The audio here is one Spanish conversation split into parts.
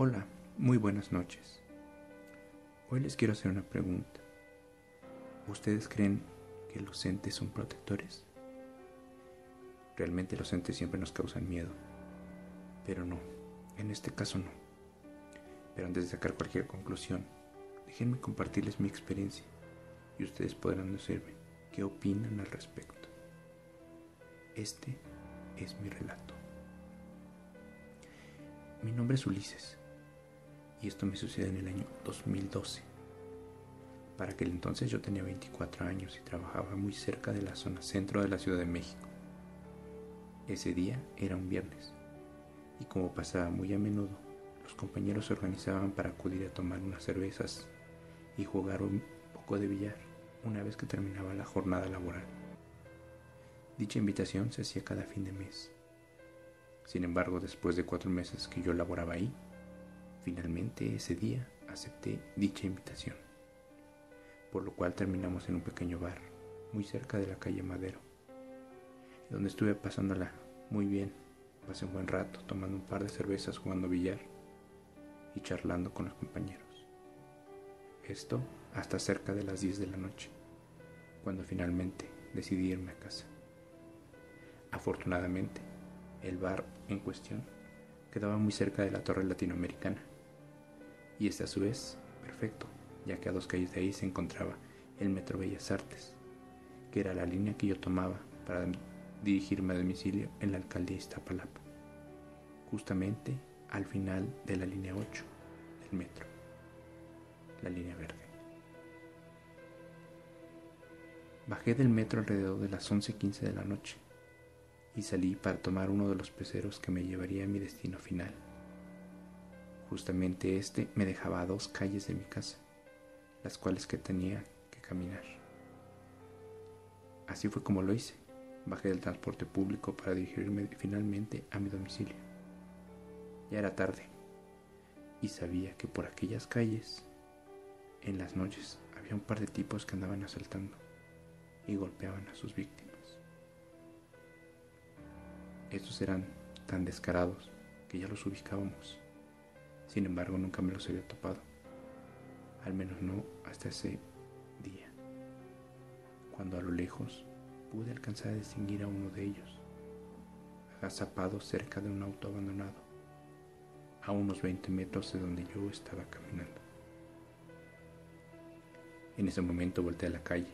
Hola, muy buenas noches. Hoy les quiero hacer una pregunta. ¿Ustedes creen que los entes son protectores? Realmente los entes siempre nos causan miedo, pero no, en este caso no. Pero antes de sacar cualquier conclusión, déjenme compartirles mi experiencia y ustedes podrán decirme qué opinan al respecto. Este es mi relato. Mi nombre es Ulises y esto me sucede en el año 2012. Para aquel entonces yo tenía 24 años y trabajaba muy cerca de la zona centro de la Ciudad de México. Ese día era un viernes y como pasaba muy a menudo, los compañeros se organizaban para acudir a tomar unas cervezas y jugar un poco de billar una vez que terminaba la jornada laboral. Dicha invitación se hacía cada fin de mes. Sin embargo, después de cuatro meses que yo laboraba ahí, Finalmente ese día acepté dicha invitación, por lo cual terminamos en un pequeño bar muy cerca de la calle Madero, donde estuve pasándola muy bien. Pasé un buen rato tomando un par de cervezas jugando billar y charlando con los compañeros. Esto hasta cerca de las 10 de la noche, cuando finalmente decidí irme a casa. Afortunadamente, el bar en cuestión quedaba muy cerca de la torre latinoamericana y este a su vez perfecto, ya que a dos calles de ahí se encontraba el Metro Bellas Artes, que era la línea que yo tomaba para dirigirme a domicilio en la alcaldía Iztapalapa, justamente al final de la línea 8 del metro, la línea verde. Bajé del metro alrededor de las 11:15 de la noche y salí para tomar uno de los peceros que me llevaría a mi destino final. Justamente este me dejaba a dos calles de mi casa, las cuales que tenía que caminar. Así fue como lo hice. Bajé del transporte público para dirigirme finalmente a mi domicilio. Ya era tarde y sabía que por aquellas calles, en las noches, había un par de tipos que andaban asaltando y golpeaban a sus víctimas. Estos eran tan descarados que ya los ubicábamos sin embargo, nunca me los había topado. Al menos no hasta ese día. Cuando a lo lejos pude alcanzar a distinguir a uno de ellos, agazapado cerca de un auto abandonado, a unos 20 metros de donde yo estaba caminando. En ese momento volteé a la calle,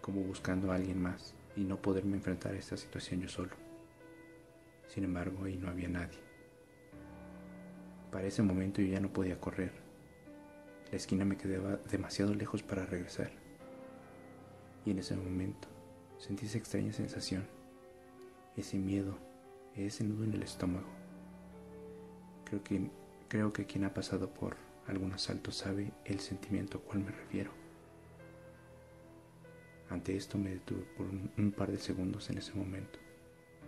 como buscando a alguien más y no poderme enfrentar a esta situación yo solo. Sin embargo, ahí no había nadie. Para ese momento yo ya no podía correr. La esquina me quedaba demasiado lejos para regresar. Y en ese momento sentí esa extraña sensación, ese miedo, ese nudo en el estómago. Creo que, creo que quien ha pasado por algún asalto sabe el sentimiento a cual me refiero. Ante esto me detuve por un par de segundos en ese momento,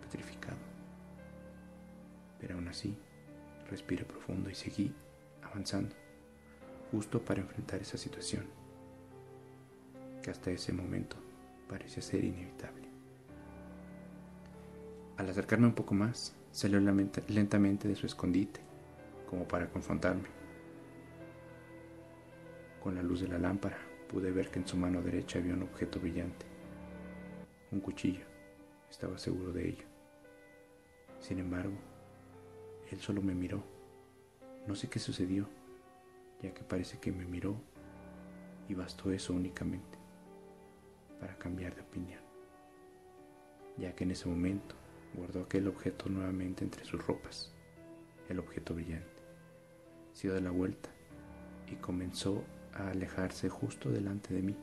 petrificado. Pero aún así, respiré profundo y seguí avanzando, justo para enfrentar esa situación, que hasta ese momento parecía ser inevitable. Al acercarme un poco más, salió lentamente de su escondite, como para confrontarme. Con la luz de la lámpara pude ver que en su mano derecha había un objeto brillante, un cuchillo, estaba seguro de ello. Sin embargo, él solo me miró. No sé qué sucedió, ya que parece que me miró y bastó eso únicamente para cambiar de opinión, ya que en ese momento guardó aquel objeto nuevamente entre sus ropas, el objeto brillante. Se dio de la vuelta y comenzó a alejarse justo delante de mí.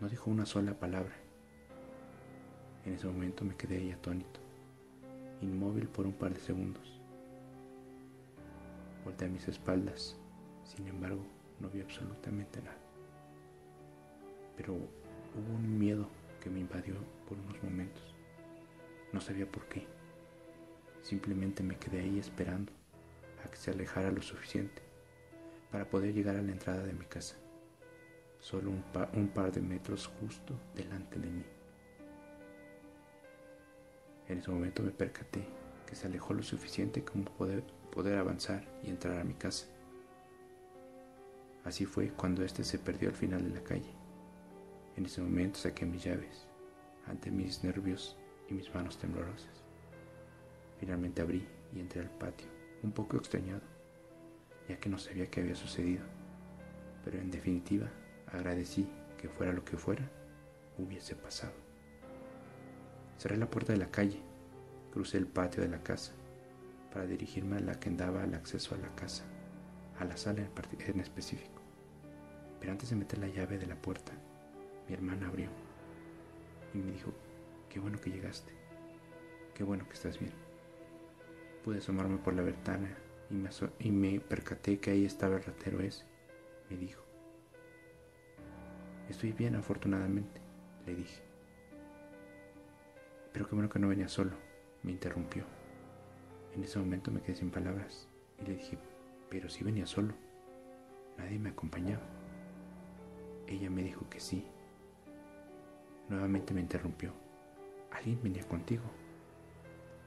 No dijo una sola palabra. En ese momento me quedé ahí atónito inmóvil por un par de segundos. Volté a mis espaldas, sin embargo, no vi absolutamente nada. Pero hubo un miedo que me invadió por unos momentos. No sabía por qué. Simplemente me quedé ahí esperando a que se alejara lo suficiente para poder llegar a la entrada de mi casa, solo un, un par de metros justo delante de mí. En ese momento me percaté que se alejó lo suficiente como poder, poder avanzar y entrar a mi casa. Así fue cuando éste se perdió al final de la calle. En ese momento saqué mis llaves, ante mis nervios y mis manos temblorosas. Finalmente abrí y entré al patio, un poco extrañado, ya que no sabía qué había sucedido, pero en definitiva agradecí que fuera lo que fuera, hubiese pasado. Cerré la puerta de la calle, crucé el patio de la casa para dirigirme a la que daba al acceso a la casa, a la sala en, específico. Pero antes de meter la llave de la puerta, mi hermana abrió y me dijo, qué bueno que llegaste, qué bueno que estás bien. Pude asomarme por la ventana y me, y me percaté que ahí estaba el ratero ese. Me dijo, estoy bien afortunadamente, le dije. Pero qué bueno que no venía solo, me interrumpió. En ese momento me quedé sin palabras y le dije, pero si venía solo, nadie me acompañaba. Ella me dijo que sí. Nuevamente me interrumpió. Alguien venía contigo.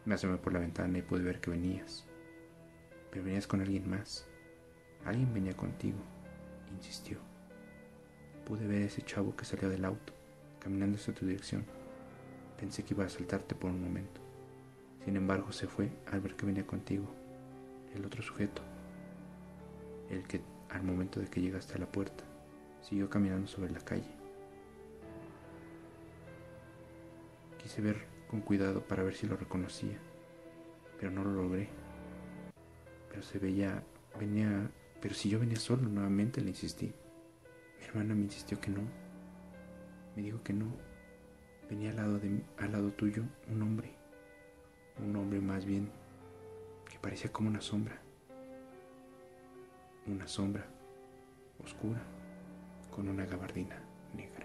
Me asomé por la ventana y pude ver que venías. Pero venías con alguien más. Alguien venía contigo, insistió. Pude ver a ese chavo que salió del auto, caminando hacia tu dirección. Pensé que iba a saltarte por un momento. Sin embargo, se fue al ver que venía contigo, el otro sujeto, el que al momento de que llegaste a la puerta, siguió caminando sobre la calle. Quise ver con cuidado para ver si lo reconocía, pero no lo logré. Pero se veía, venía, pero si yo venía solo, nuevamente le insistí. Mi hermana me insistió que no. Me dijo que no. Venía al lado, de, al lado tuyo un hombre un hombre más bien que parecía como una sombra, una sombra oscura con una gabardina negra.